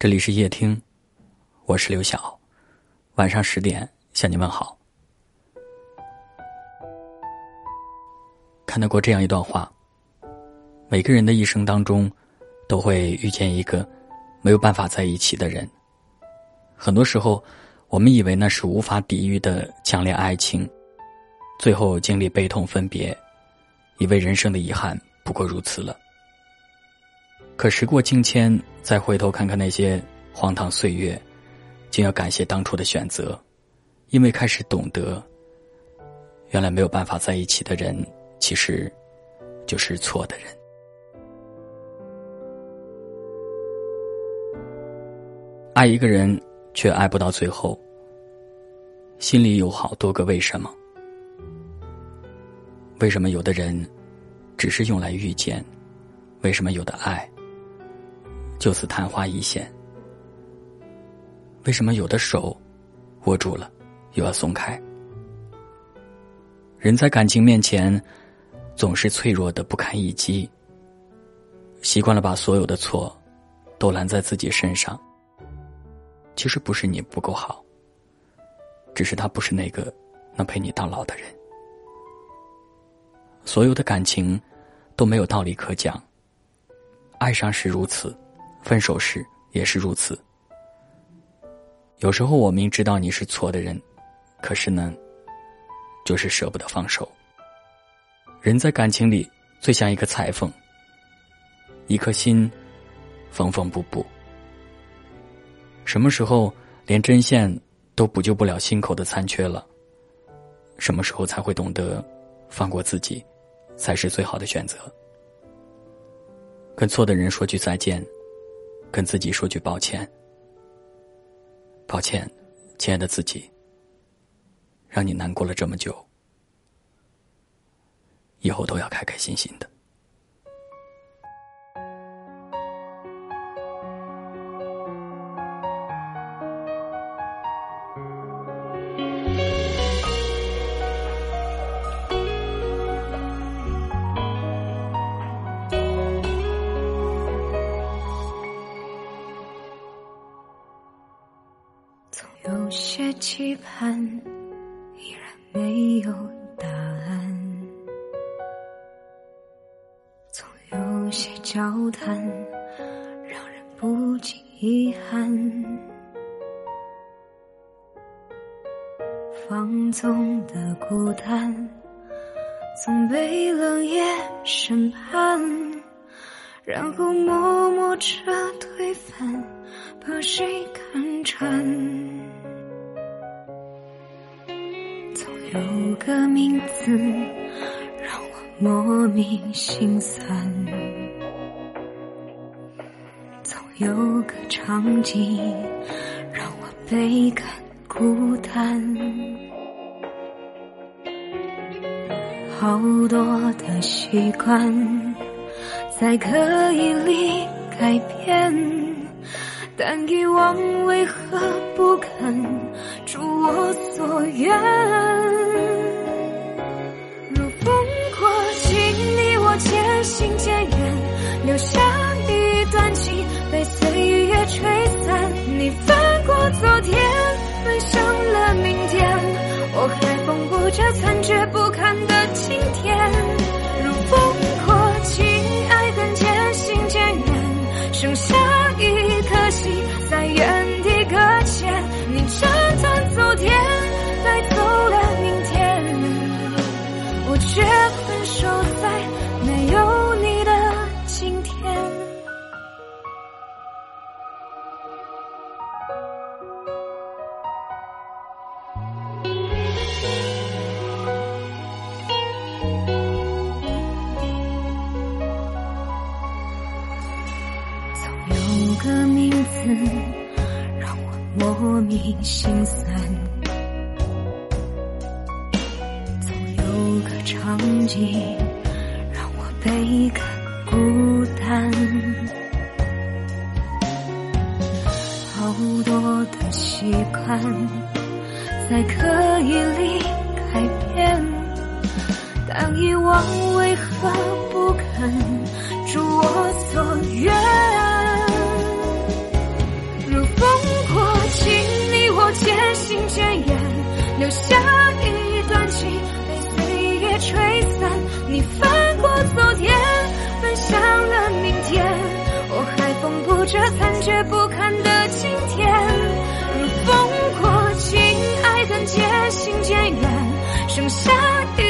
这里是夜听，我是刘晓。晚上十点向你问好。看到过这样一段话：每个人的一生当中，都会遇见一个没有办法在一起的人。很多时候，我们以为那是无法抵御的强烈爱情，最后经历悲痛分别，以为人生的遗憾不过如此了。可时过境迁，再回头看看那些荒唐岁月，竟要感谢当初的选择，因为开始懂得，原来没有办法在一起的人，其实就是错的人。爱一个人却爱不到最后，心里有好多个为什么？为什么有的人只是用来遇见？为什么有的爱？就此昙花一现。为什么有的手握住了，又要松开？人在感情面前，总是脆弱的不堪一击。习惯了把所有的错都揽在自己身上。其实不是你不够好，只是他不是那个能陪你到老的人。所有的感情都没有道理可讲，爱上是如此。分手时也是如此。有时候我明知道你是错的人，可是呢，就是舍不得放手。人在感情里最像一个裁缝，一颗心缝缝补补。什么时候连针线都补救不了心口的残缺了？什么时候才会懂得放过自己，才是最好的选择？跟错的人说句再见。跟自己说句抱歉，抱歉，亲爱的自己，让你难过了这么久，以后都要开开心心的。总有些期盼依然没有答案，总有些交谈让人不禁遗憾。放纵的孤单总被冷夜审判，然后默默着推翻，把谁看穿？总有个名字让我莫名心酸，总有个场景让我倍感孤单。好多的习惯在刻意里改变，但遗忘为何不肯如我所愿？如风过境，你我渐行渐远，留下一段情被岁月吹散。你翻过昨天，奔向了明天，我还缝补着残缺不堪的字让我莫名心酸，总有个场景让我。倍感孤单，好多的习惯在刻意里下一段情被岁月吹散你翻过昨天奔向了明天我还缝补着残缺不堪的今天如风过亲爱恨渐行渐远剩下一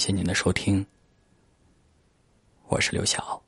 谢您的收听，我是刘晓。